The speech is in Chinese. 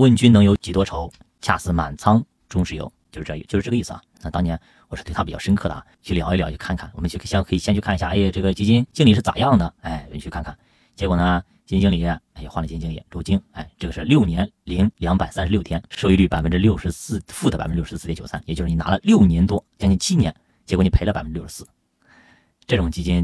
问君能有几多愁？恰似满仓中石油。”就是这，就是这个意思啊。那当年我是对他比较深刻的啊，去聊一聊，去看看。我们去先可以先去看一下，哎，这个基金经理是咋样的？哎，你去看看。结果呢，基金经理哎换了基金经理，周晶，哎，这个是六年零两百三十六天，收益率百分之六十四，负的百分之六十四点九三，也就是你拿了六年多，将近七年，结果你赔了百分之六十四。这种基金。